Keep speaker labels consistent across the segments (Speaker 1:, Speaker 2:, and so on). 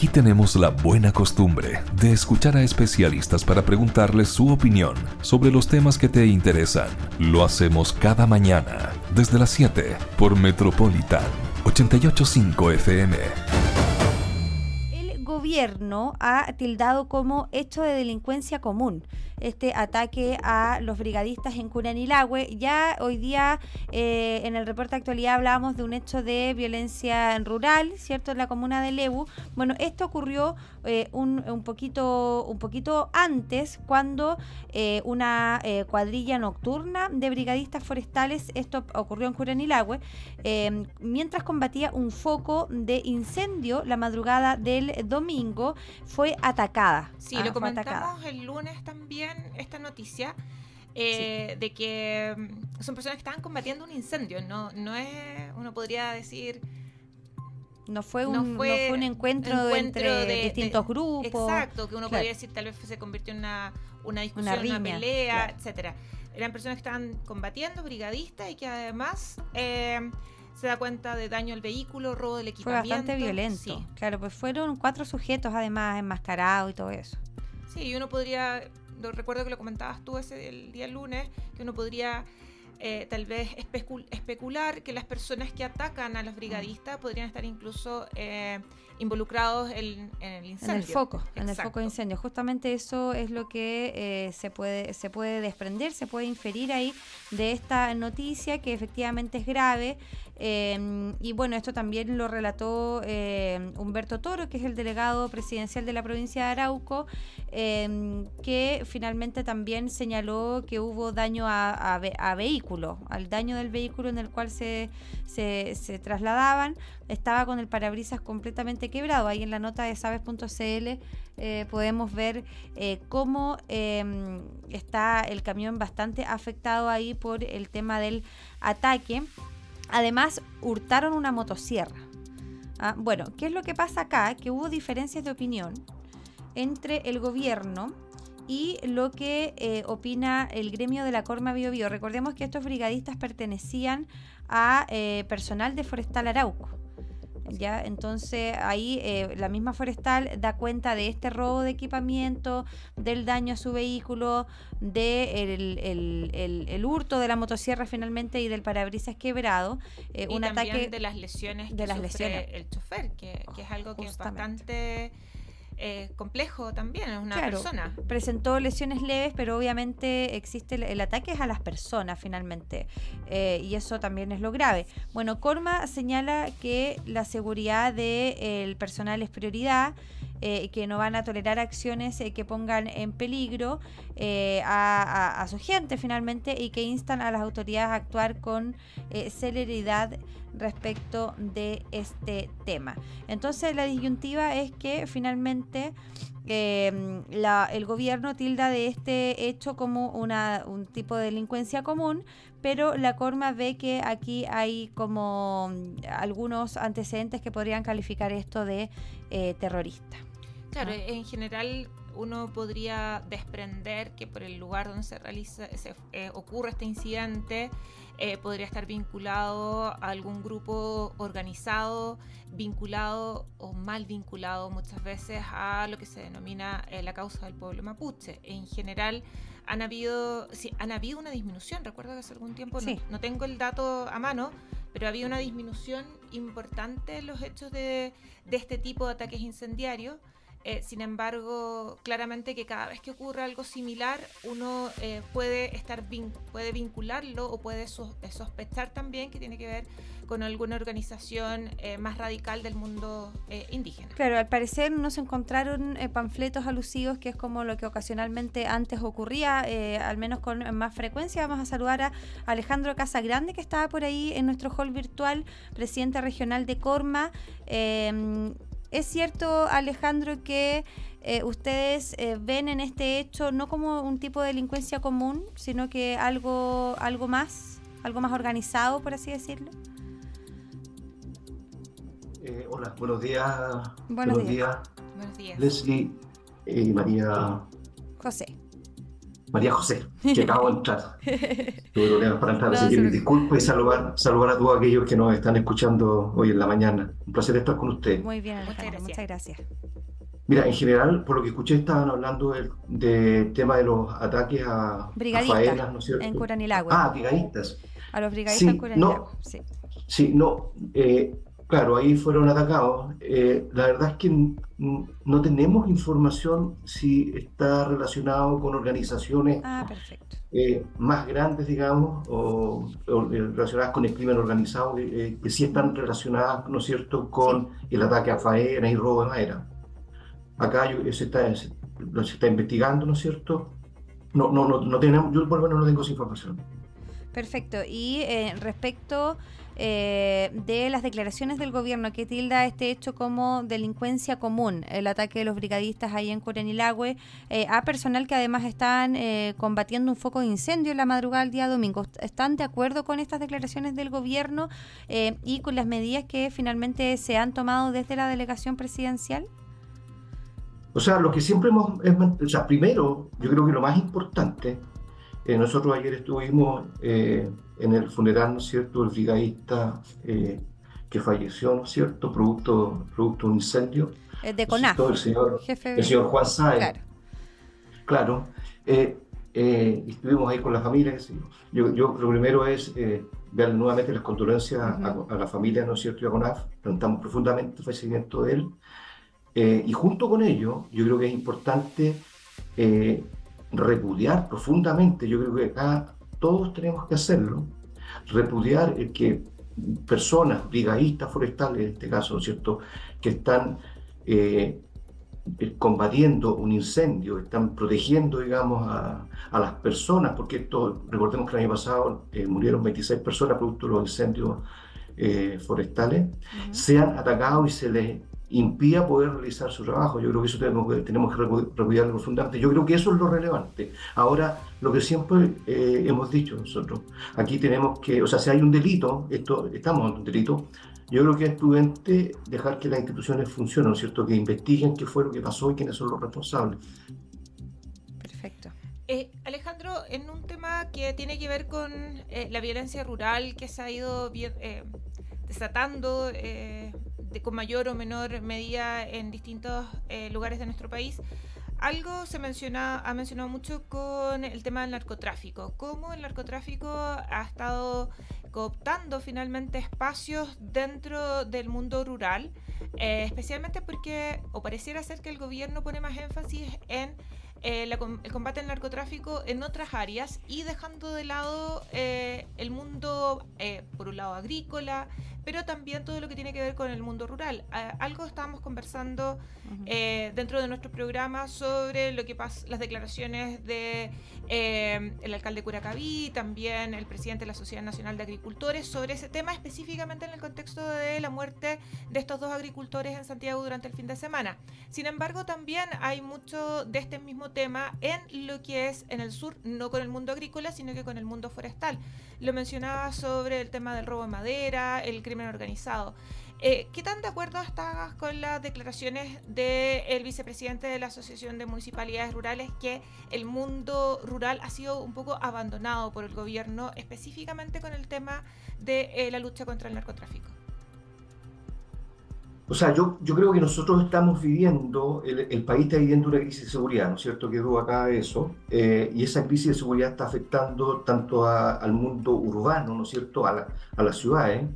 Speaker 1: Aquí tenemos la buena costumbre de escuchar a especialistas para preguntarles su opinión sobre los temas que te interesan. Lo hacemos cada mañana, desde las 7, por Metropolitan 885 FM
Speaker 2: gobierno ha tildado como hecho de delincuencia común este ataque a los brigadistas en Curanilagüe. Ya hoy día eh, en el reporte de actualidad hablábamos de un hecho de violencia rural, ¿cierto? En la comuna de Lebu. Bueno, esto ocurrió eh, un, poquito, un poquito antes cuando eh, una cuadrilla nocturna de brigadistas forestales, esto ocurrió en Curanilagüe, mientras combatía un foco de incendio la madrugada del domingo, fue atacada.
Speaker 3: Sí, lo ah, comentamos el lunes también esta noticia eh, de que mm, son personas que estaban combatiendo un incendio. No, no es, uno podría decir...
Speaker 2: No fue un, fue, un encuentro, entre distintos grupos.
Speaker 3: Exacto, que uno podría decir tal vez se convirtió en una, una discusión, una, pelea, etcétera. Eran personas que estaban combatiendo, brigadistas, y que además eh, se da cuenta de daño al vehículo, robo del equipamiento.
Speaker 2: Fue bastante violento. Claro, pues fueron cuatro sujetos además enmascarados y todo eso.
Speaker 3: Sí, y uno podría recuerdo que lo comentabas tú ese el día lunes, que uno podría eh, tal vez especular que las personas que atacan a los brigadistas podrían estar incluso eh, involucrados en, el incendio.
Speaker 2: En el foco, en el foco de incendio. Justamente eso es lo que eh, se, puede, se puede desprender, se puede inferir ahí de esta noticia que efectivamente es grave. Em, y bueno, esto también lo relató em, Humberto Toro, que es el delegado presidencial de la provincia de Arauco, em, que finalmente también señaló que hubo daño a, a, vehículo, al daño del vehículo en el cual se, se, se trasladaban. Estaba con el parabrisas completamente quebrado. Ahí en la nota de sabes.cl eh, podemos ver eh, cómo está el camión bastante afectado ahí por el tema del ataque. Además, hurtaron una motosierra. Ah, bueno, ¿qué es lo que pasa acá? Que hubo diferencias de opinión entre el gobierno y lo que eh, opina el gremio de la Corma Bio, Bio. Recordemos que estos brigadistas pertenecían a eh, personal de Forestal Arauco. ¿Ya? Entonces ahí eh, la misma forestal da cuenta de este robo de equipamiento, del daño a su vehículo, del de el, hurto de la motosierra finalmente y del parabrisas quebrado.
Speaker 3: Eh, un ataque de las lesiones de las lesiones. el chofer, que, es algo que es bastante eh, complejo también, es una persona.
Speaker 2: Presentó lesiones leves, pero obviamente existe el, ataque a las personas finalmente, eh, y eso también es lo grave. Bueno, Corma señala que la seguridad del personal es prioridad. Eh, que no van a tolerar acciones que pongan en peligro a, su gente finalmente y que instan a las autoridades a actuar con celeridad respecto de este tema. Entonces la disyuntiva es que finalmente em, el gobierno tilda de este hecho como una, un tipo de delincuencia común, pero la Corma ve que aquí hay como algunos antecedentes que podrían calificar esto de eh, terrorista.
Speaker 3: Claro, en general uno podría desprender que por el lugar donde se realiza, se, eh, ocurre este incidente, eh, podría estar vinculado a algún grupo organizado, vinculado o mal vinculado muchas veces a lo que se denomina eh, la causa del pueblo mapuche. En general han habido, sí, han habido una disminución, recuerdo que hace algún tiempo, no, tengo el dato a mano, pero había una disminución importante en los hechos de, de este tipo de ataques incendiarios. Eh, sin embargo, claramente que cada vez que ocurre algo similar, uno eh, puede estar puede vincularlo o puede eh, sospechar también que tiene que ver con alguna organización más radical del mundo indígena.
Speaker 2: Claro, al parecer no se encontraron panfletos alusivos, que es como lo que ocasionalmente antes ocurría, al menos con más frecuencia. Vamos a saludar a Alejandro Casagrande, que estaba por ahí en nuestro hall virtual, presidente regional de Corma. ¿Es cierto, Alejandro, que eh, ustedes eh, ven en este hecho no como un tipo de delincuencia común, sino que algo, algo más, algo más organizado, por así decirlo?
Speaker 4: Eh, hola, buenos días. Buenos, días. Buenos días. Leslie y María.
Speaker 2: José.
Speaker 4: María José, que acabo de entrar. Tuve problemas para entrar, así que disculpe y saludar, saludar a todos aquellos que nos están escuchando hoy en la mañana. Un placer estar con ustedes.
Speaker 2: Muy bien, muchas gracias.
Speaker 4: Mira, en general, por lo que escuché, estaban hablando del tema de los ataques a,
Speaker 2: brigadistas, ¿no es cierto? En Curanilagüe.
Speaker 4: Ah, brigadistas.
Speaker 2: A los brigadistas en Curanilagüe,
Speaker 4: sí. Sí, no, eh, claro, ahí fueron atacados. Eh, la verdad es que no tenemos información si está relacionado con organizaciones
Speaker 2: ah,
Speaker 4: eh, más grandes, digamos, o, relacionadas con el crimen organizado, que sí están relacionadas, ¿no es cierto?, con el ataque a faena y robo de madera. Acá se, está, se, está investigando, ¿no es cierto? No, no, no, no tenemos, yo por lo menos no tengo esa información.
Speaker 2: Perfecto. Y eh, respecto eh, de las declaraciones del gobierno que tilda este hecho como delincuencia común, el ataque de los brigadistas ahí en Curanilagüe, eh, a personal que además están combatiendo un foco de incendio en la madrugada del día domingo. ¿Están de acuerdo con estas declaraciones del gobierno y con las medidas que finalmente se han tomado desde la delegación presidencial?
Speaker 4: O sea, lo que siempre hemos, o sea, primero, yo creo que lo más importante, eh, nosotros ayer estuvimos eh, en el funeral, ¿no es cierto?, del brigadista eh, que falleció, ¿no es cierto?, producto, producto de un incendio.
Speaker 2: de CONAF.
Speaker 4: El señor, el señor Juan Sáenz. Claro. Claro. estuvimos ahí con la familia. Yo, yo lo primero es darle nuevamente las condolencias a, la familia, ¿no es cierto?, y a CONAF. Lamentamos profundamente el fallecimiento de él. Eh, y junto con ello, yo creo que es importante eh, repudiar profundamente, yo creo que acá todos tenemos que hacerlo, repudiar el que personas, brigadistas forestales en este caso, ¿no es cierto?, que están eh, combatiendo un incendio, están protegiendo, digamos, a, las personas, porque esto, recordemos que el año pasado murieron 26 personas producto de los incendios forestales, sean atacados y se les impida poder realizar su trabajo. Yo creo que eso tenemos que, tenemos que recuidarlo profundamente. Yo creo que eso es lo relevante. Ahora, lo que siempre eh, hemos dicho nosotros, aquí tenemos que, o sea, si hay un delito, esto, estamos en un delito, yo creo que es prudente dejar que las instituciones funcionen, ¿no es cierto? Que investiguen qué fue lo que pasó y quiénes son los responsables.
Speaker 2: Perfecto.
Speaker 3: Eh, Alejandro, en un tema que tiene que ver con eh, la violencia rural que se ha ido desatando con mayor o menor medida en distintos eh, lugares de nuestro país. Algo se menciona, ha mencionado mucho con el tema del narcotráfico, cómo el narcotráfico ha estado cooptando finalmente espacios dentro del mundo rural, eh, especialmente porque, o pareciera ser que el gobierno pone más énfasis en eh, el combate al narcotráfico en otras áreas y dejando de lado el mundo, por un lado, agrícola, pero también todo lo que tiene que ver con el mundo rural. algo estábamos conversando eh, dentro de nuestro programa sobre lo que pasa, las declaraciones de eh, el alcalde Curacaví, también el presidente de la Sociedad Nacional de Agricultores, sobre ese tema específicamente en el contexto de la muerte de estos dos agricultores en Santiago durante el fin de semana. Sin embargo, también hay mucho de este mismo tema en lo que es en el sur, no con el mundo agrícola, sino que con el mundo forestal. Lo mencionaba sobre el tema del robo de madera, el crimen organizado. Eh, ¿Qué tan de acuerdo estás con las declaraciones del vicepresidente de la Asociación de Municipalidades Rurales que el mundo rural ha sido un poco abandonado por el gobierno, específicamente con el tema de eh, la lucha contra el narcotráfico?
Speaker 4: O sea, yo, yo creo que nosotros estamos viviendo, el, país está viviendo una crisis de seguridad, ¿no es cierto? Quedó acá eso, eh, y esa crisis de seguridad está afectando tanto al mundo urbano, ¿no es cierto?, a, a las ciudades,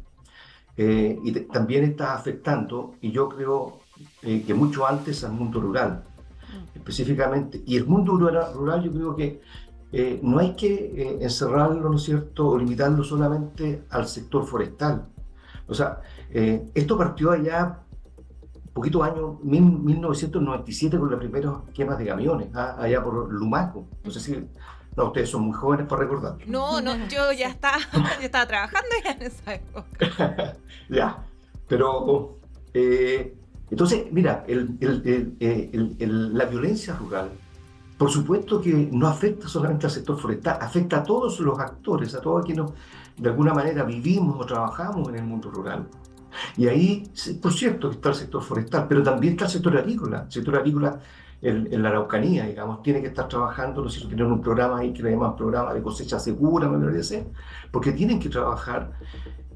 Speaker 4: eh, y también está afectando, y yo creo eh, que mucho antes al mundo rural, mm. específicamente. Y el mundo rural, yo creo que eh, no hay que encerrarlo, ¿no es cierto?, o limitarlo solamente al sector forestal. O sea, esto partió allá, poquito año, 1997, con los primeros quemas de camiones, ¿ah? allá por Lumaco. No sé si no, ustedes son muy jóvenes para recordar.
Speaker 3: No, no, yo ya estaba, estaba trabajando ya en esa época.
Speaker 4: ya, pero eh, entonces, mira, eh, la violencia rural, por supuesto que no afecta solamente al sector forestal, afecta a todos los actores, a todos quienes de alguna manera vivimos o trabajamos en el mundo rural. Y ahí, por cierto, está el sector forestal, pero también está el sector agrícola. El sector agrícola en, la Araucanía, digamos, tiene que estar trabajando, no sé tienen un programa ahí que le llaman programa de cosecha segura, me parece, porque tienen que trabajar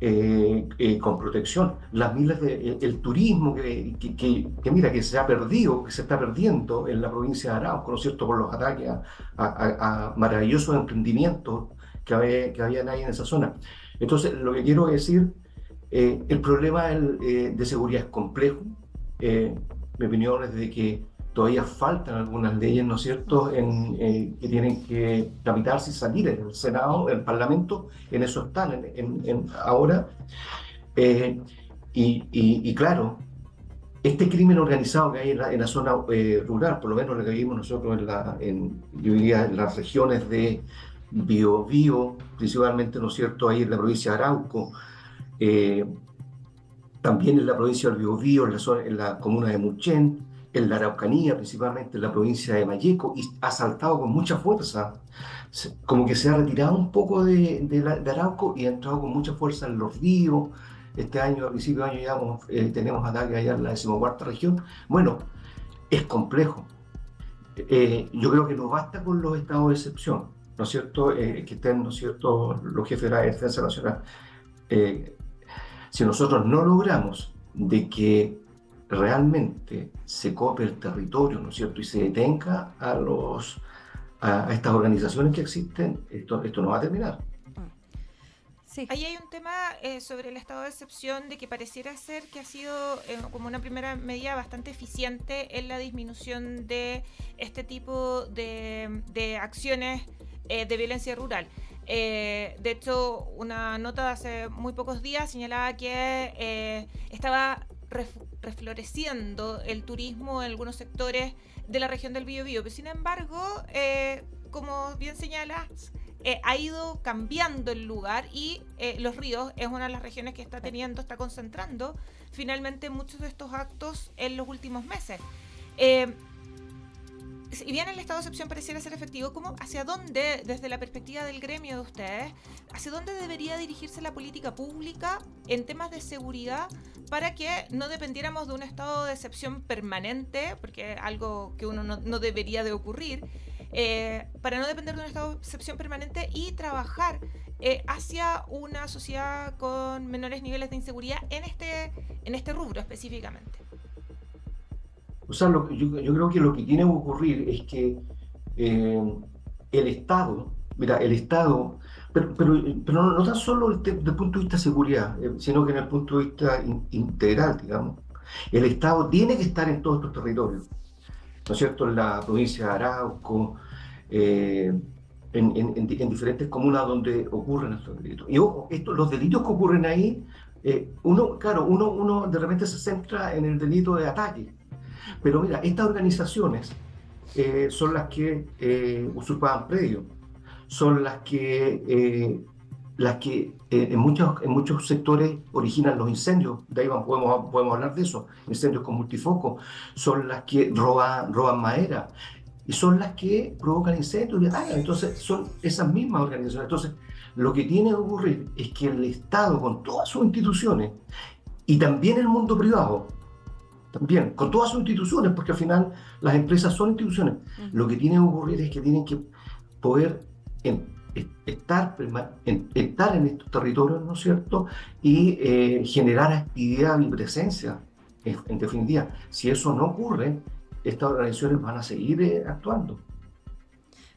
Speaker 4: eh, eh, con protección. Las miles de, el, turismo que, que, mira, que se ha perdido, que se está perdiendo en la provincia de Arauco, ¿no es cierto?, por los ataques a, maravillosos emprendimientos que, había, que habían ahí en esa zona. Entonces, lo que quiero decir, eh, el problema de seguridad es complejo. mi opinión es de que todavía faltan algunas leyes, ¿no es cierto?, en, eh, que tienen que tramitarse y salir en el Senado, en el Parlamento, en eso están en, ahora. Eh, y, claro, este crimen organizado que hay en la, zona eh, rural, por lo menos lo que vivimos nosotros en, la, en, yo diría, en las regiones de Biobío, principalmente, ¿no es cierto?, ahí en la provincia de Arauco, también en la provincia del Biobío, en la, en la comuna de Muchén, en la Araucanía, principalmente en la provincia de Mayeco, y ha saltado con mucha fuerza. Como que se ha retirado un poco de, de, Arauco y ha entrado con mucha fuerza en los ríos. Este año, a principio de año, ya eh, tenemos ataques allá en la decimocuarta región. Bueno, es complejo. Eh, yo creo que no basta con los estados de excepción, ¿no es cierto? Eh, que estén, ¿no es cierto?, los jefes de la Defensa Nacional. si nosotros no logramos de que realmente se copie el territorio, ¿no es cierto? Y se detenga a, los, a, estas organizaciones que existen, esto, esto no va a terminar.
Speaker 3: Sí. Ahí hay un tema eh, sobre el estado de excepción de que pareciera ser que ha sido eh, como una primera medida bastante eficiente en la disminución de este tipo de, de acciones eh, de violencia rural. de hecho, una nota de hace muy pocos días señalaba que estaba refloreciendo el turismo en algunos sectores de la región del Biobío. Pero sin embargo, eh, como bien señalas, eh, ha ido cambiando el lugar y eh, Los Ríos es una de las regiones que está teniendo, está concentrando finalmente muchos de estos actos en los últimos meses si bien el estado de excepción pareciera ser efectivo, ¿cómo, ¿hacia dónde, desde la perspectiva del gremio de ustedes, hacia dónde debería dirigirse la política pública en temas de seguridad para que no dependiéramos de un estado de excepción permanente, porque es algo que uno no, debería de ocurrir, eh, para no depender de un estado de excepción permanente y trabajar eh, hacia una sociedad con menores niveles de inseguridad en este, en este rubro específicamente?
Speaker 4: O sea, lo, yo, yo, creo que lo que tiene que ocurrir es que eh, el Estado, mira, el Estado, pero, no, tan solo desde el punto de vista de seguridad, eh, sino que en el punto de vista integral, digamos, el Estado tiene que estar en todos estos territorios, ¿no es cierto? En la provincia de Arauco, eh, en, en, diferentes comunas donde ocurren estos delitos. Y ojo, esto, los delitos que ocurren ahí, uno, claro, uno, uno de repente se centra en el delito de ataque, pero mira, estas organizaciones eh, son las que eh, usurpaban predios, son las que, eh, las que en, muchos, en muchos sectores originan los incendios, de ahí podemos, podemos hablar de eso, incendios con multifoco, son las que roban, roban madera. Y son las que provocan incendios y Entonces, son esas mismas organizaciones. Entonces, lo que tiene que ocurrir es que el Estado, con todas sus instituciones, y también el mundo privado, también, con todas sus instituciones, porque al final las empresas son instituciones. Lo que tiene que ocurrir es que tienen que poder estar, en, estar en estos territorios, ¿no es cierto? Y eh, generar actividad y presencia, en, definitiva. Si eso no ocurre, estas organizaciones van a seguir eh, actuando.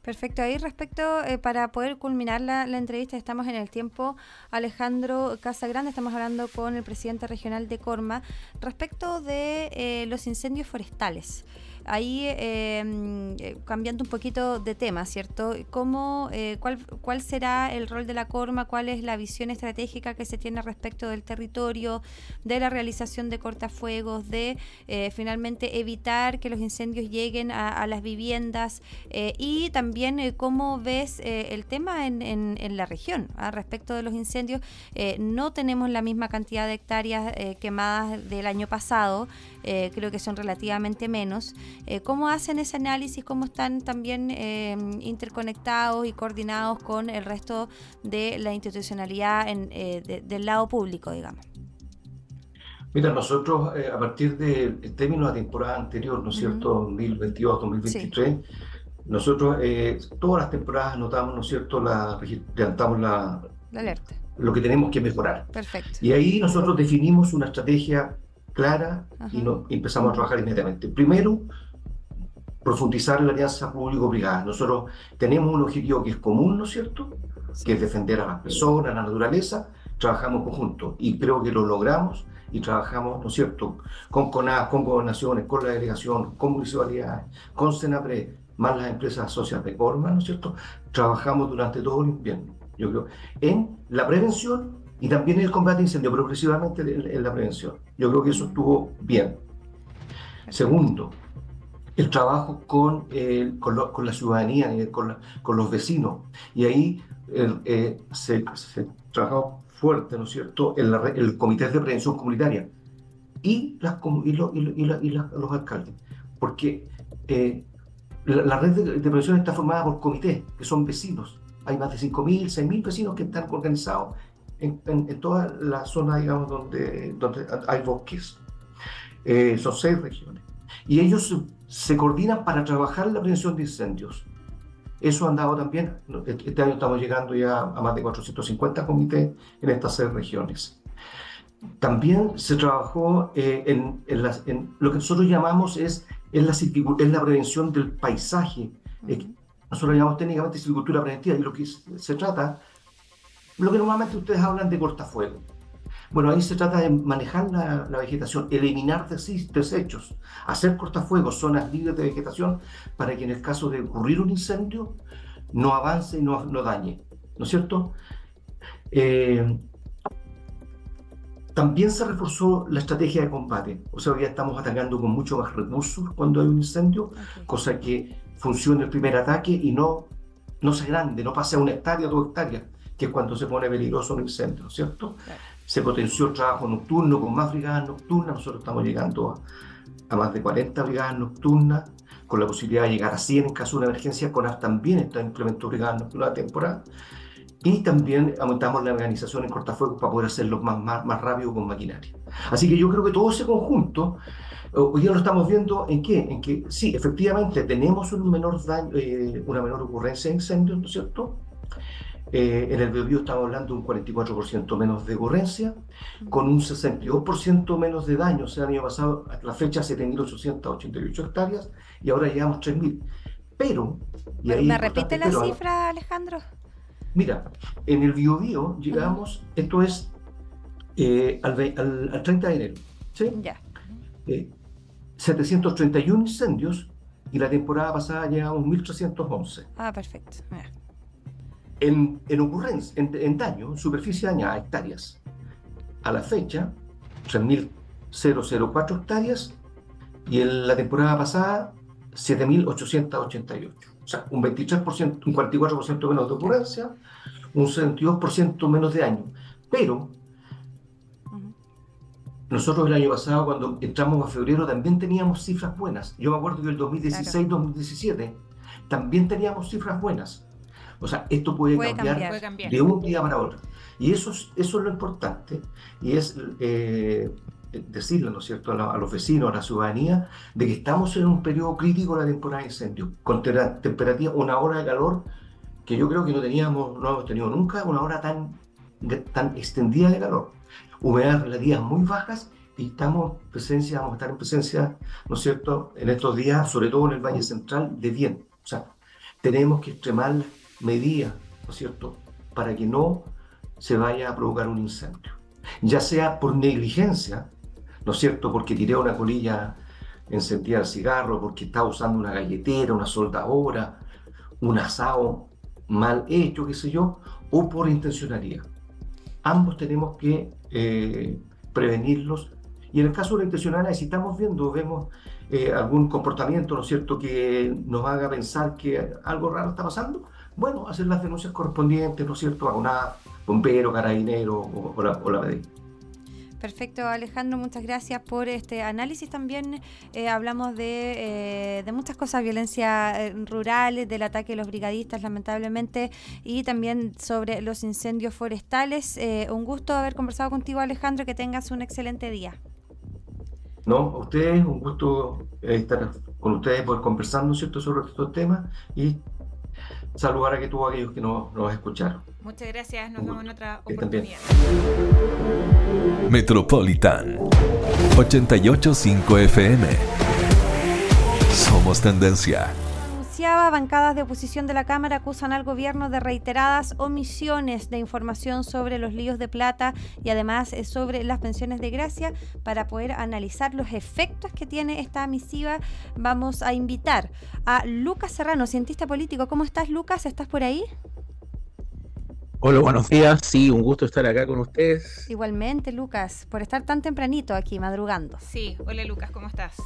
Speaker 2: Perfecto. Ahí respecto, eh, para poder culminar la, entrevista, estamos en el tiempo, Alejandro Casagrande, estamos hablando con el presidente regional de Corma, respecto de eh, los incendios forestales ahí em, eh, cambiando un poquito de tema, ¿cierto? ¿Cómo, eh, cuál, ¿Cuál será el rol de la Corma? ¿Cuál es la visión estratégica que se tiene respecto del territorio, de la realización de cortafuegos, de eh, finalmente evitar que los incendios lleguen a, las viviendas y también cómo ves el tema en, en, la región ¿ah? respecto de los incendios? no tenemos la misma cantidad de hectáreas quemadas del año pasado, creo que son relativamente menos. Eh, ¿Cómo hacen ese análisis? ¿Cómo están también eh, interconectados y coordinados con el resto de la institucionalidad en, eh, del lado público, digamos?
Speaker 4: Mira, nosotros eh, a partir del término de la temporada anterior, ¿no es cierto? 2022-2023, nosotros eh, todas las temporadas anotamos, ¿no es cierto? La, levantamos la, la alerta. Lo que tenemos que mejorar.
Speaker 2: Perfecto.
Speaker 4: Y ahí nosotros definimos una estrategia clara y, no, empezamos a trabajar inmediatamente. Primero, profundizar la alianza público-privada. Nosotros tenemos un objetivo que es común, ¿no es cierto? Que es defender a las personas, a la naturaleza. Trabajamos conjunto y creo que lo logramos y trabajamos, ¿no es cierto?, con CONAS, con gobernaciones, con la delegación, con municipalidades, con SENAPRE, más las empresas sociales de Corma, ¿no es cierto?, trabajamos durante todo el invierno, yo creo, en la prevención y también el combate a incendios, progresivamente en la prevención. Yo creo que eso estuvo bien. Segundo, el trabajo con, con, la ciudadanía, con, con, los vecinos. Y ahí eh, se, se trabajó fuerte, ¿no es cierto?, el, el Comité de Prevención Comunitaria y, las, y, los alcaldes. Porque eh, la, red de, prevención está formada por comités, que son vecinos. Hay más de 5.000, 6.000 vecinos que están organizados en, en, toda la zona, digamos, donde, donde hay bosques. Eh, son seis regiones. Y ellos se coordinan para trabajar la prevención de incendios. Eso ha andado también, este año estamos llegando ya a más de 450 comités en estas seis regiones. También se trabajó eh, en, en, lo que nosotros llamamos es, en la, la prevención del paisaje. nosotros llamamos técnicamente silvicultura preventiva y lo que se trata, lo que normalmente ustedes hablan de cortafuego. Bueno, ahí se trata de manejar la, vegetación, eliminar desechos, hacer cortafuegos, zonas libres de vegetación, para que en el caso de ocurrir un incendio no avance y no, no dañe. ¿No es cierto? Eh, también se reforzó la estrategia de combate. O sea, hoy ya estamos atacando con mucho más recursos cuando hay un incendio, cosa que funcione el primer ataque y no, no sea grande, no pase a una hectárea, dos hectáreas, que es cuando se pone peligroso un incendio, ¿no es cierto? se potenció el trabajo nocturno con más brigadas nocturnas, nosotros estamos llegando a, más de 40 brigadas nocturnas, con la posibilidad de llegar a 100 en caso de una emergencia, CONAF también está implementando brigadas nocturnas de temporada, y también aumentamos la organización en cortafuegos para poder hacerlo más, más, más rápido con maquinaria. Así que yo creo que todo ese conjunto, hoy día lo estamos viendo en qué, en que sí, efectivamente tenemos un menor daño, eh, una menor ocurrencia de incendios, ¿no es cierto? Eh, en el Biobío estamos hablando de un 44% menos de ocurrencia, con un 62% menos de daño. O sea, el año pasado, a la fecha, 7.888 hectáreas y ahora llegamos 3.000. Pero...
Speaker 2: Y ahí ¿Me repite la cifra, Alejandro?
Speaker 4: Mira, en el Biobío llegamos, esto es eh, al, al, 30 de enero, ¿sí?
Speaker 2: Ya.
Speaker 4: 731 eh, incendios y la temporada pasada llegamos 1.311.
Speaker 2: Ah, perfecto.
Speaker 4: En, en ocurrencia, en, daño, superficie dañada, hectáreas. A la fecha, 3.004 hectáreas y en la temporada pasada, 7.888. O sea, un 23%, un 44% menos de ocurrencia, un 62% menos de daño. Pero nosotros el año pasado, cuando entramos a febrero, también teníamos cifras buenas. Yo me acuerdo que el 2016-2017 también teníamos cifras buenas. O sea, esto puede, cambiar, de un día para otro. Y eso es, eso es lo importante, y es eh, decirle, ¿no es cierto?, a, los vecinos, a la ciudadanía, de que estamos en un periodo crítico de la temporada de incendio, con temperatura, una hora de calor que yo creo que no teníamos, no hemos tenido nunca, una hora tan, tan extendida de calor. Humedades relativas muy bajas y estamos presencia, vamos a estar en presencia, ¿no es cierto?, en estos días, sobre todo en el Valle Central, de bien. O sea, tenemos que extremar medidas, ¿no es cierto?, para que no se vaya a provocar un incendio. Ya sea por negligencia, ¿no es cierto?, porque tiré una colilla encendida al cigarro, porque estaba usando una galletera, una soldadora, un asado mal hecho, qué sé yo, o por intencionalidad. Ambos tenemos que eh, prevenirlos. Y en el caso de la intencionalidad, si estamos viendo, vemos eh, algún comportamiento, ¿no es cierto?, que nos haga pensar que algo raro está pasando, bueno, hacer las denuncias correspondientes, ¿no es cierto?, a una bombero, carabinero o, la, o
Speaker 2: Perfecto, Alejandro, muchas gracias por este análisis. También eh, hablamos de, eh, de, muchas cosas, violencia eh, rural, del ataque de los brigadistas, lamentablemente, y también sobre los incendios forestales. un gusto haber conversado contigo, Alejandro, que tengas un excelente día.
Speaker 4: ¿no? A ustedes, un gusto estar con ustedes, poder conversando, ¿cierto?, sobre estos temas y saludar a que todos aquellos que nos, nos escucharon.
Speaker 3: Muchas gracias, nos vemos en otra oportunidad.
Speaker 1: Metropolitan 885 FM. Somos tendencia
Speaker 2: bancadas de oposición de la Cámara acusan al gobierno de reiteradas omisiones de información sobre los líos de plata y además eh, sobre las pensiones de gracia. Para poder analizar los efectos que tiene esta misiva, vamos a invitar a Lucas Serrano, cientista político. ¿Cómo estás, Lucas? ¿Estás por ahí?
Speaker 5: Hola, buenos días. Sí, un gusto estar acá con ustedes.
Speaker 2: Igualmente, Lucas, por estar tan tempranito aquí, madrugando.
Speaker 3: Sí, hola Lucas, ¿cómo estás?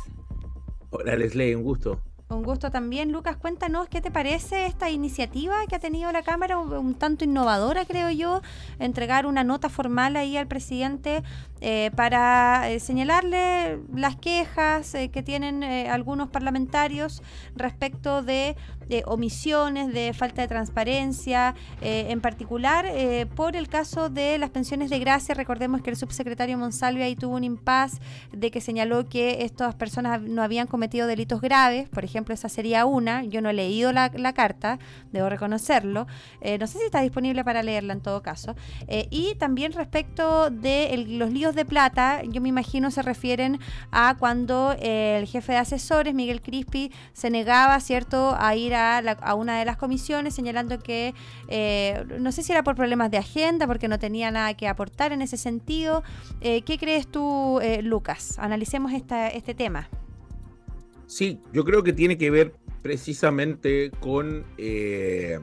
Speaker 5: Hola Leslie, un gusto.
Speaker 2: Un gusto también, Lucas. Cuéntanos qué te parece esta iniciativa que ha tenido la Cámara, un, tanto innovadora, creo yo, entregar una nota formal ahí al presidente eh, para eh, señalarle las quejas eh, que tienen algunos parlamentarios respecto de omisiones, de falta de transparencia, en particular por el caso de las pensiones de gracia. Recordemos que el subsecretario Monsalve ahí tuvo un impas de que señaló que estas personas no habían cometido delitos graves, por ejemplo esa sería una. Yo no he leído la, carta, debo reconocerlo. Eh, no sé si está disponible para leerla en todo caso. Eh, y también respecto de los líos de plata, yo me imagino se refieren a cuando eh, el jefe de asesores, Miguel Crispi, se negaba, ¿cierto?, a ir a, una de las comisiones señalando que, no sé si era por problemas de agenda, porque no tenía nada que aportar en ese sentido. ¿Qué crees tú, Lucas? Analicemos esta, este tema.
Speaker 5: Sí, yo creo que tiene que ver precisamente con eh,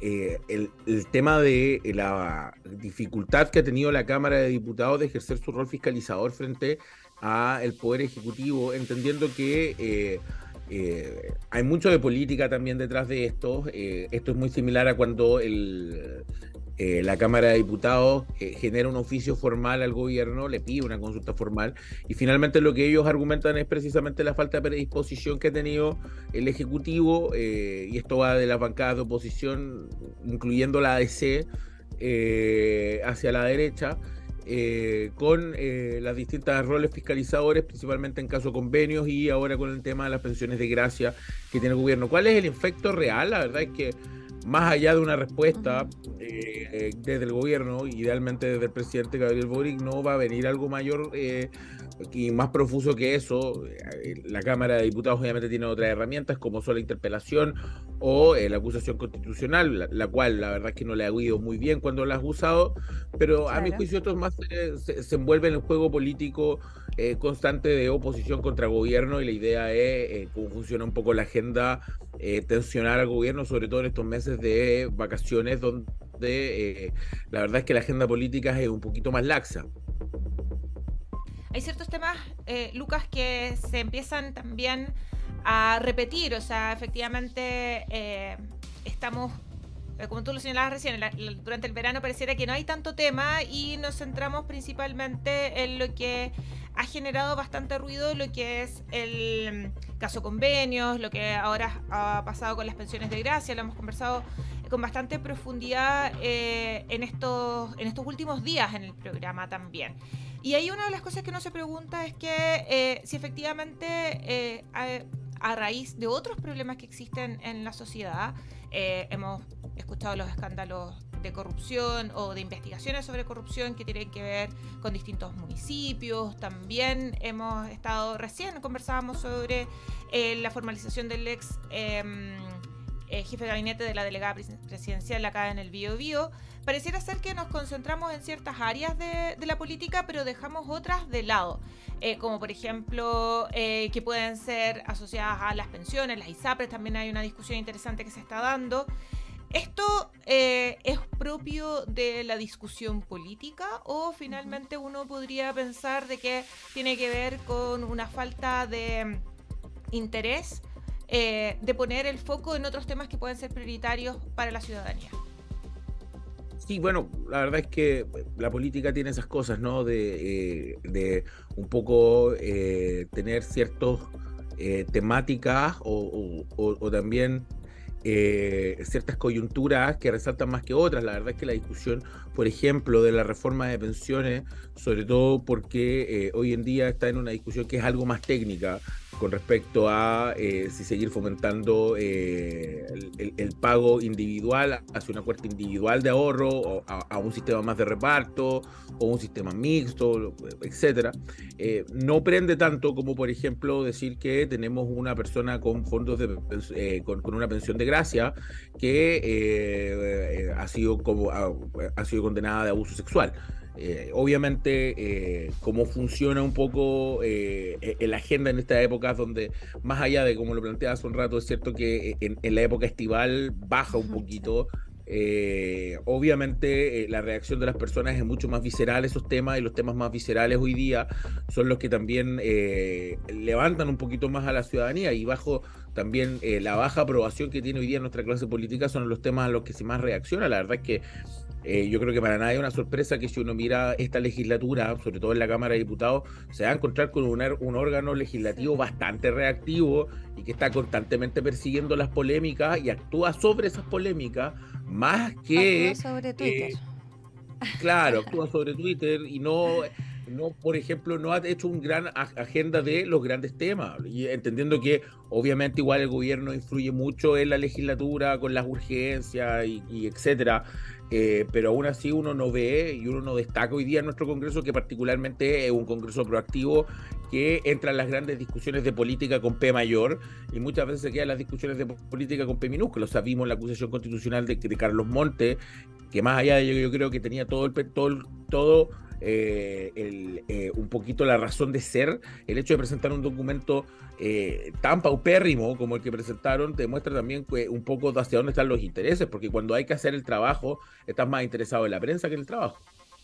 Speaker 5: eh, el, tema de la dificultad que ha tenido la Cámara de Diputados de ejercer su rol fiscalizador frente al Poder Ejecutivo, entendiendo que eh, hay mucho de política también detrás de esto. esto es muy similar a cuando el, eh, la Cámara de Diputados eh, genera un oficio formal al gobierno, le pide una consulta formal y finalmente lo que ellos argumentan es precisamente la falta de predisposición que ha tenido el Ejecutivo eh, y esto va de las bancadas de oposición, incluyendo la ADC, hacia la derecha. Con las distintas roles fiscalizadores, principalmente en caso de convenios y ahora con el tema de las pensiones de gracia que tiene el gobierno. ¿Cuál es el efecto real? La verdad es que más allá de una respuesta eh, desde el gobierno, idealmente desde el presidente Gabriel Boric, no va a venir algo mayor eh, y más profuso que eso. Eh, la Cámara de Diputados obviamente tiene otras herramientas como son la interpelación o la acusación constitucional, la, cual la verdad es que no le ha oído muy bien cuando la ha usado, pero a mi juicio esto más se, se, envuelve en el juego político constante de oposición contra gobierno y la idea es cómo funciona un poco la agenda eh, tensionar al gobierno, sobre todo en estos meses de vacaciones, donde eh, la verdad es que la agenda política es un poquito más laxa.
Speaker 3: Hay ciertos temas, eh, Lucas, que se empiezan también a repetir, o sea, efectivamente estamos como tú lo señalabas recién, durante el verano pareciera que no hay tanto tema y nos centramos principalmente en lo que ha generado bastante ruido, lo que es el caso convenios, lo que ahora ha pasado con las pensiones de gracia, lo hemos conversado con bastante profundidad eh, en, estos, en estos últimos días en el programa también. Y ahí una de las cosas que uno se pregunta es que eh, si efectivamente eh, a, raíz de otros problemas que existen en la sociedad, hemos escuchado los escándalos de corrupción o de investigaciones sobre corrupción que tienen que ver con distintos municipios. También hemos estado, recién conversábamos sobre eh, la formalización del ex em, eh, jefe de gabinete de la delegada presidencial acá en el Bio Bio. Pareciera ser que nos concentramos en ciertas áreas de, la política, pero dejamos otras de lado, eh, como por ejemplo que pueden ser asociadas a las pensiones, las ISAPRES, también hay una discusión interesante que se está dando. ¿Esto eh, es propio de la discusión política o finalmente uno podría pensar de que tiene que ver con una falta de mm, interés eh, de poner el foco en otros temas que pueden ser prioritarios para la ciudadanía?
Speaker 5: Sí, bueno, la verdad es que la política tiene esas cosas, ¿no? De, eh, un poco tener ciertas temáticas o, también eh, ciertas coyunturas que resaltan más que otras. La verdad es que la discusión, por ejemplo, de la reforma de pensiones, sobre todo porque eh, hoy en día está en una discusión que es algo más técnica, con respecto a eh, si seguir fomentando eh, el, pago individual hacia una cuenta individual de ahorro o a, un sistema más de reparto o un sistema mixto, etcétera, eh, no prende tanto como por ejemplo decir que tenemos una persona con fondos de con, una pensión de gracia que ha sido como ha sido condenada de abuso sexual. Eh, obviamente, eh, cómo funciona un poco eh, e-, la agenda en esta época, donde más allá de como lo planteaba hace un rato, es cierto que en, la época estival baja un poquito. obviamente la reacción de las personas es mucho más visceral esos temas y los temas más viscerales hoy día son los que también levantan un poquito más a la ciudadanía y bajo también la baja aprobación que tiene hoy día nuestra clase política son los temas a los que se más reacciona. La verdad es que eh, yo creo que para nadie es una sorpresa que si uno mira esta legislatura, sobre todo en la Cámara de Diputados, se va a encontrar con un, un órgano legislativo bastante reactivo y que está constantemente persiguiendo las polémicas y actúa sobre esas polémicas más que...
Speaker 2: Actúa sobre Twitter. Eh,
Speaker 5: claro, actúa sobre Twitter y no no, por ejemplo, no ha hecho un gran agenda de los grandes temas, y entendiendo que obviamente igual el gobierno influye mucho en la legislatura con las urgencias y, etcétera, eh, pero aún así uno no ve y uno no destaca hoy día en nuestro Congreso que particularmente es un Congreso proactivo que entra en las grandes discusiones de política con P mayor y muchas veces se quedan las discusiones de política con P minúsculo. Sabimos la acusación constitucional de, de Carlos Monte, que más allá de ello yo creo que tenía todo el todo, todo eh, eh, un poquito la razón de ser, el hecho de presentar un documento eh, tan paupérrimo como el que presentaron demuestra también un poco hacia dónde están los intereses, porque cuando hay que hacer el trabajo, estás más interesado en la prensa que en el trabajo.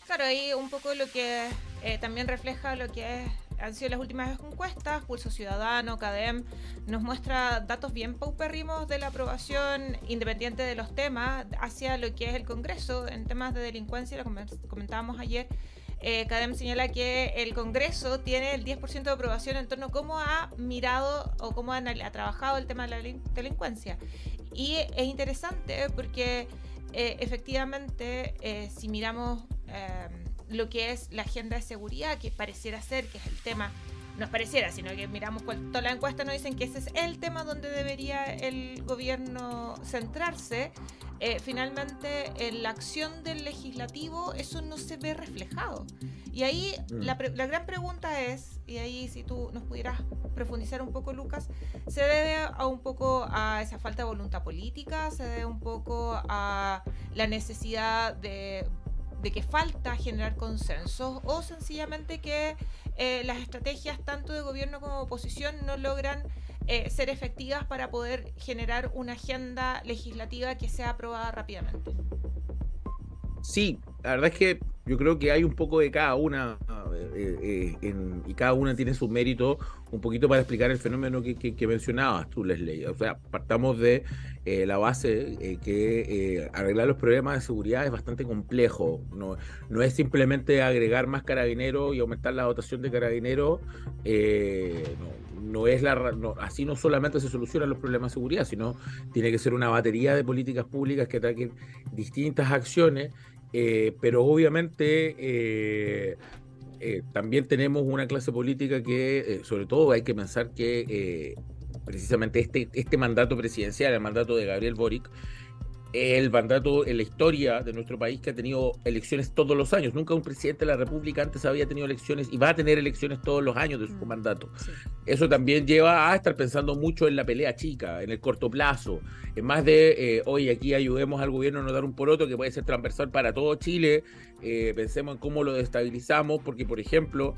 Speaker 3: Claro, ahí un poco lo que también refleja lo que han sido las últimas encuestas, Pulso Ciudadano, CADEM, nos muestra datos bien paupérrimos de la aprobación independiente de los temas hacia lo que es el Congreso en temas de delincuencia, lo comentábamos ayer, eh, Cadem señala que el Congreso tiene el 10% de aprobación en torno a cómo ha mirado o cómo ha, trabajado el tema de la delincuencia. Y es interesante porque eh, efectivamente, eh, si miramos eh, lo que es la agenda de seguridad, que pareciera ser que es el tema nos pareciera, sino que miramos cuál, toda la encuesta nos dicen que ese es el tema donde debería el gobierno centrarse. Eh, finalmente, en la acción del legislativo eso no se ve reflejado. Y ahí mm. la, la, gran pregunta es, y ahí si tú nos pudieras profundizar un poco, Lucas, se debe a un poco a esa falta de voluntad política, se debe un poco a la necesidad de de que falta generar consensos o sencillamente que eh, las estrategias tanto de gobierno como de oposición no logran eh, ser efectivas para poder generar una agenda legislativa que sea aprobada rápidamente.
Speaker 5: Sí, la verdad es que yo creo que hay un poco de cada una eh, y cada una tiene su mérito un poquito para explicar el fenómeno que, que, mencionabas tú, Leslie. O sea, partamos de eh, la base eh, que eh, arreglar los problemas de seguridad es bastante complejo. No, no es simplemente agregar más carabineros y aumentar la dotación de carabineros. no, no, es la, así no solamente se solucionan los problemas de seguridad, sino tiene que ser una batería de políticas públicas que ataquen distintas acciones. Pero obviamente eh, también tenemos una clase política que, eh, sobre todo, hay que pensar que eh, precisamente este, este mandato presidencial, el mandato de Gabriel Boric, el mandato en la historia de nuestro país que ha tenido elecciones todos los años. Nunca un presidente de la República antes había tenido elecciones y va a tener elecciones todos los años de su mm, mandato. Eso también lleva a estar pensando mucho en la pelea chica, en el corto plazo, en más de, eh, hoy aquí ayudemos al gobierno a no dar un poroto que puede ser transversal para todo Chile, eh, pensemos en cómo lo destabilizamos, porque por ejemplo,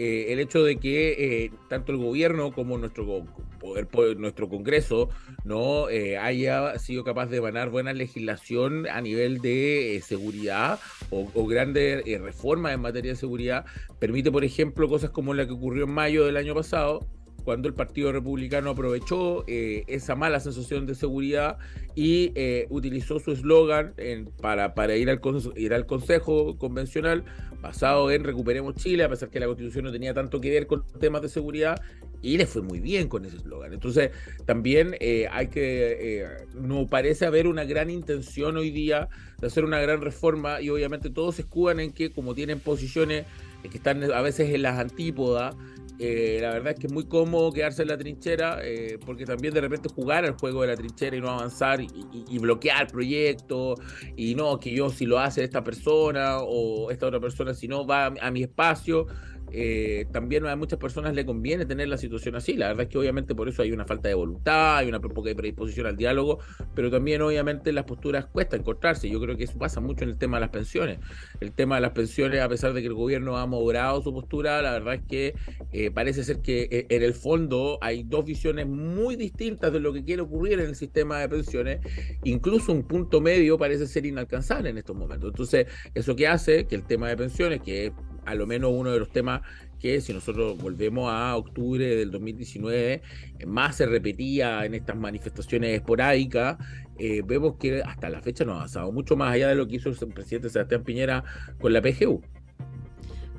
Speaker 5: eh, el hecho de que eh, tanto el gobierno como nuestro poder, nuestro Congreso no eh, haya sido capaz de ganar buena legislación a nivel de seguridad o, o grandes reformas en materia de seguridad permite, por ejemplo, cosas como la que ocurrió en mayo del año pasado, cuando el Partido Republicano aprovechó eh, esa mala sensación de seguridad y eh, utilizó su eslogan para, ir, al, ir al Consejo Convencional basado en Recuperemos Chile, a pesar que la Constitución no tenía tanto que ver con temas de seguridad, y le fue muy bien con ese eslogan. Entonces, también eh, hay que, no parece haber una gran intención hoy día de hacer una gran reforma, y obviamente todos se escudan en que, como tienen posiciones que están a veces en las antípodas, eh, la verdad es que es muy cómodo quedarse en la trinchera, eh, porque también de repente jugar al juego de la trinchera y no avanzar y, bloquear proyectos, y no, que yo si lo hace esta persona o esta otra persona, si no va a mi espacio, eh, también a muchas personas le conviene tener la situación así. La verdad es que obviamente por eso hay una falta de voluntad, hay una poca predisposición al diálogo, pero también obviamente las posturas cuesta encontrarse. Yo creo que eso pasa mucho en el tema de las pensiones. El tema de las pensiones, a pesar de que el gobierno ha moderado su postura, la verdad es que eh, parece ser que eh, en el fondo hay dos visiones muy distintas de lo que quiere ocurrir en el sistema de pensiones. Incluso un punto medio parece ser inalcanzable en estos momentos. Entonces, eso que hace que el tema de pensiones, que es a lo menos uno de los temas que si nosotros volvemos a octubre del 2019, más se repetía en estas manifestaciones esporádicas, eh, vemos que hasta la fecha no ha avanzado mucho más allá de lo que hizo el presidente Sebastián Piñera con la PGU.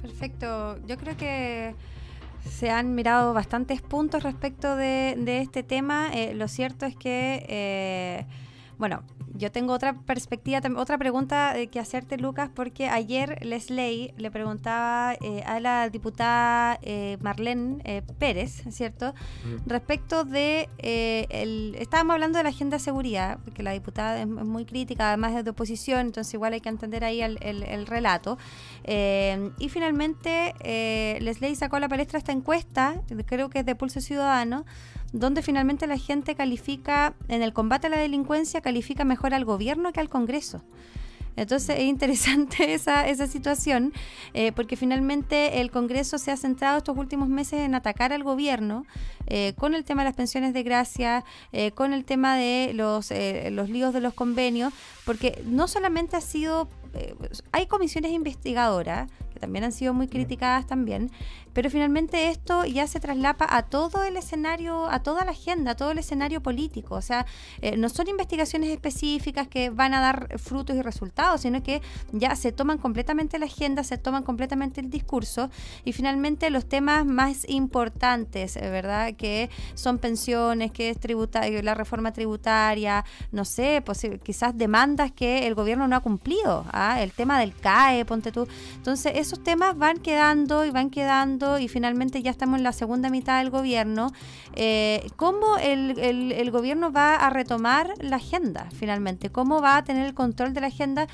Speaker 2: Perfecto, yo creo que se han mirado bastantes puntos respecto de, este tema. Eh, lo cierto es que, eh, bueno, yo tengo otra perspectiva, otra pregunta eh, que hacerte, Lucas, porque ayer Leslie le preguntaba eh, a la diputada eh, Marlene Pérez, ¿cierto? Respecto de. el, estábamos hablando de la agenda de seguridad, porque la diputada es muy crítica, además es de oposición, entonces igual hay que entender ahí el, el relato. y finalmente, Leslie sacó a la palestra esta encuesta, creo que es de Pulso Ciudadano donde finalmente la gente califica, en el combate a la delincuencia, califica mejor al gobierno que al Congreso. Entonces es interesante esa, esa situación, eh, porque finalmente el Congreso se ha centrado estos últimos meses en atacar al gobierno eh, con el tema de las pensiones de gracia, eh, con el tema de los, los líos de los convenios, porque no solamente ha sido hay comisiones investigadoras que también han sido muy criticadas también, pero finalmente esto ya se traslapa a todo el escenario, a toda la agenda, a todo el escenario político. O sea, eh, no son investigaciones específicas que van a dar frutos y resultados, sino que ya se toman completamente la agenda, se toman completamente el discurso y finalmente los temas más importantes, eh, ¿verdad? Que son pensiones, que es tributario, la reforma tributaria, no sé, pues, quizás demandas que el gobierno no ha cumplido, ¿ah? el tema del CAE, ponte tú. Entonces, esos temas van quedando y van quedando y finalmente ya estamos en la segunda mitad del gobierno, eh, ¿cómo el, el, gobierno va a retomar la agenda finalmente? ¿Cómo va a tener el control de la agenda?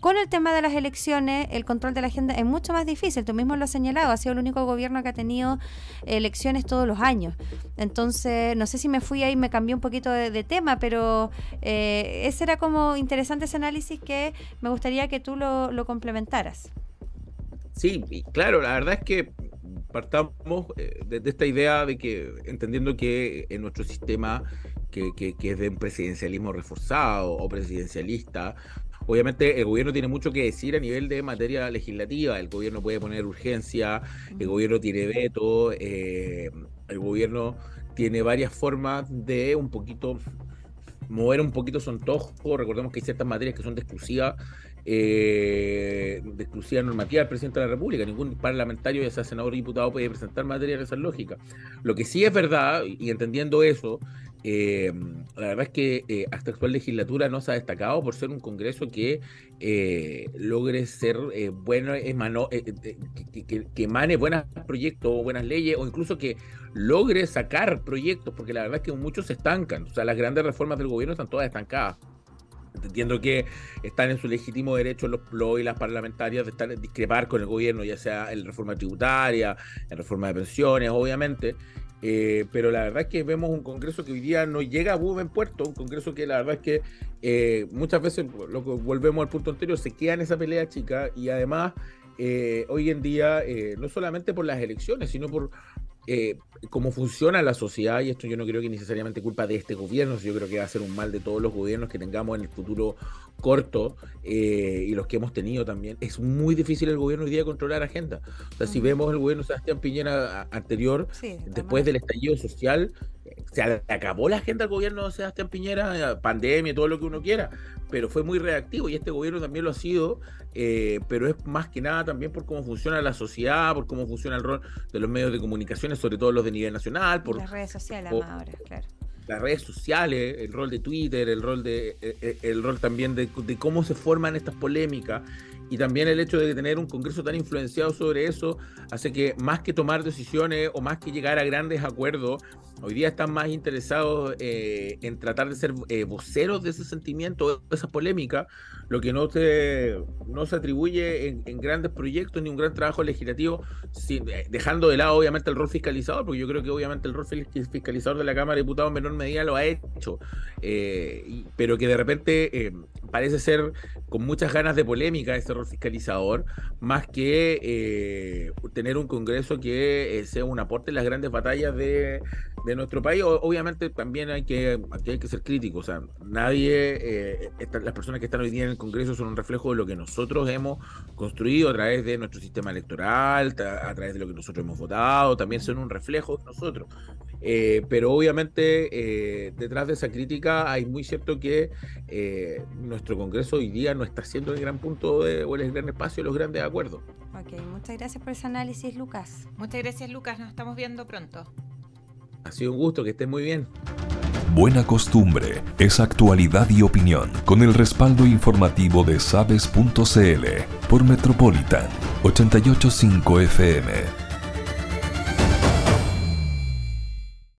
Speaker 2: Con el tema de las elecciones, el control de la agenda es mucho más difícil. Tú mismo lo has señalado, ha sido el único gobierno que ha tenido elecciones todos los años. Entonces, no sé si me fui ahí, me cambié un poquito de, tema, pero eh, ese era como interesante ese análisis que me gustaría que tú lo, lo complementaras.
Speaker 5: Sí, claro, la verdad es que partamos eh, de, esta idea de que, entendiendo que en nuestro sistema, que, es de un presidencialismo reforzado o presidencialista, obviamente el gobierno tiene mucho que decir a nivel de materia legislativa. El gobierno puede poner urgencia, el gobierno tiene veto, eh, el gobierno tiene varias formas de un poquito mover un poquito su antojo. Recordemos que hay ciertas materias que son de exclusiva eh, de exclusiva normativa del presidente de la República. Ningún parlamentario, ya sea senador o diputado, puede presentar materia de esa lógica. Lo que sí es verdad, y entendiendo eso, eh, la verdad es que eh, hasta actual legislatura no se ha destacado por ser un Congreso que eh, logre ser bueno, que, que, que, emane buenos proyectos o buenas leyes, o incluso que logre sacar proyectos, porque la verdad es que muchos se estancan. O sea, las grandes reformas del gobierno están todas estancadas. Entiendo que están en su legítimo derecho los, los y las parlamentarias de estar discrepar con el gobierno, ya sea en reforma tributaria, en reforma de pensiones, obviamente. Eh, pero la verdad es que vemos un Congreso que hoy día no llega a buen puerto, un Congreso que la verdad es que eh, muchas veces, lo que volvemos al punto anterior, se queda en esa pelea chica y además eh, hoy en día, no solamente por las elecciones, sino por eh, cómo funciona la sociedad, y esto yo no creo que necesariamente culpa de este gobierno, yo creo que va a ser un mal de todos los gobiernos que tengamos en el futuro corto eh, y los que hemos tenido también. Es muy difícil el gobierno hoy día controlar agenda. O sea, si vemos el gobierno de Sebastián Piñera anterior, después del estallido social, se acabó la agenda del gobierno de Sebastián Piñera, pandemia, todo lo que uno quiera, pero fue muy reactivo y este gobierno también lo ha sido, eh, pero es más que nada también por cómo funciona la sociedad, por cómo funciona el rol de los medios de comunicaciones, sobre todo los de nivel nacional. Por
Speaker 2: las redes sociales, ahora, claro.
Speaker 5: Las redes sociales, el rol de Twitter, el rol de eh, eh, el, rol también de, de, cómo se forman estas polémicas y también el hecho de tener un Congreso tan influenciado sobre eso hace que más que tomar decisiones o más que llegar a grandes acuerdos, hoy día están más interesados eh, en tratar de ser eh, voceros de ese sentimiento, de esa polémica, lo que no se, no se atribuye en, grandes proyectos ni un gran trabajo legislativo, eh, dejando de lado obviamente el rol fiscalizador, porque yo creo que obviamente el rol fiscalizador de la Cámara de Diputados en menor medida lo ha hecho, pero que de repente parece ser con muchas ganas de polémica ese fiscalizador, más que tener un Congreso que sea un aporte en las grandes batallas de de nuestro país. obviamente también hay que, hay que ser críticos. O sea, nadie, eh, las personas que están hoy día en el Congreso son un reflejo de lo que nosotros hemos construido a través de nuestro sistema electoral, a través de lo que nosotros hemos votado, también son un reflejo de nosotros. Eh, pero obviamente eh, detrás de esa crítica hay muy cierto que nuestro Congreso hoy día no está siendo el gran punto de, o el gran espacio de los grandes acuerdos.
Speaker 2: Ok, muchas gracias por ese análisis, Lucas.
Speaker 3: Muchas gracias, Lucas. Nos estamos viendo pronto.
Speaker 5: Ha sido un gusto, que estés muy bien.
Speaker 1: Buena costumbre es actualidad y opinión con el respaldo informativo de sabes.cl por Metropolitan 885 FM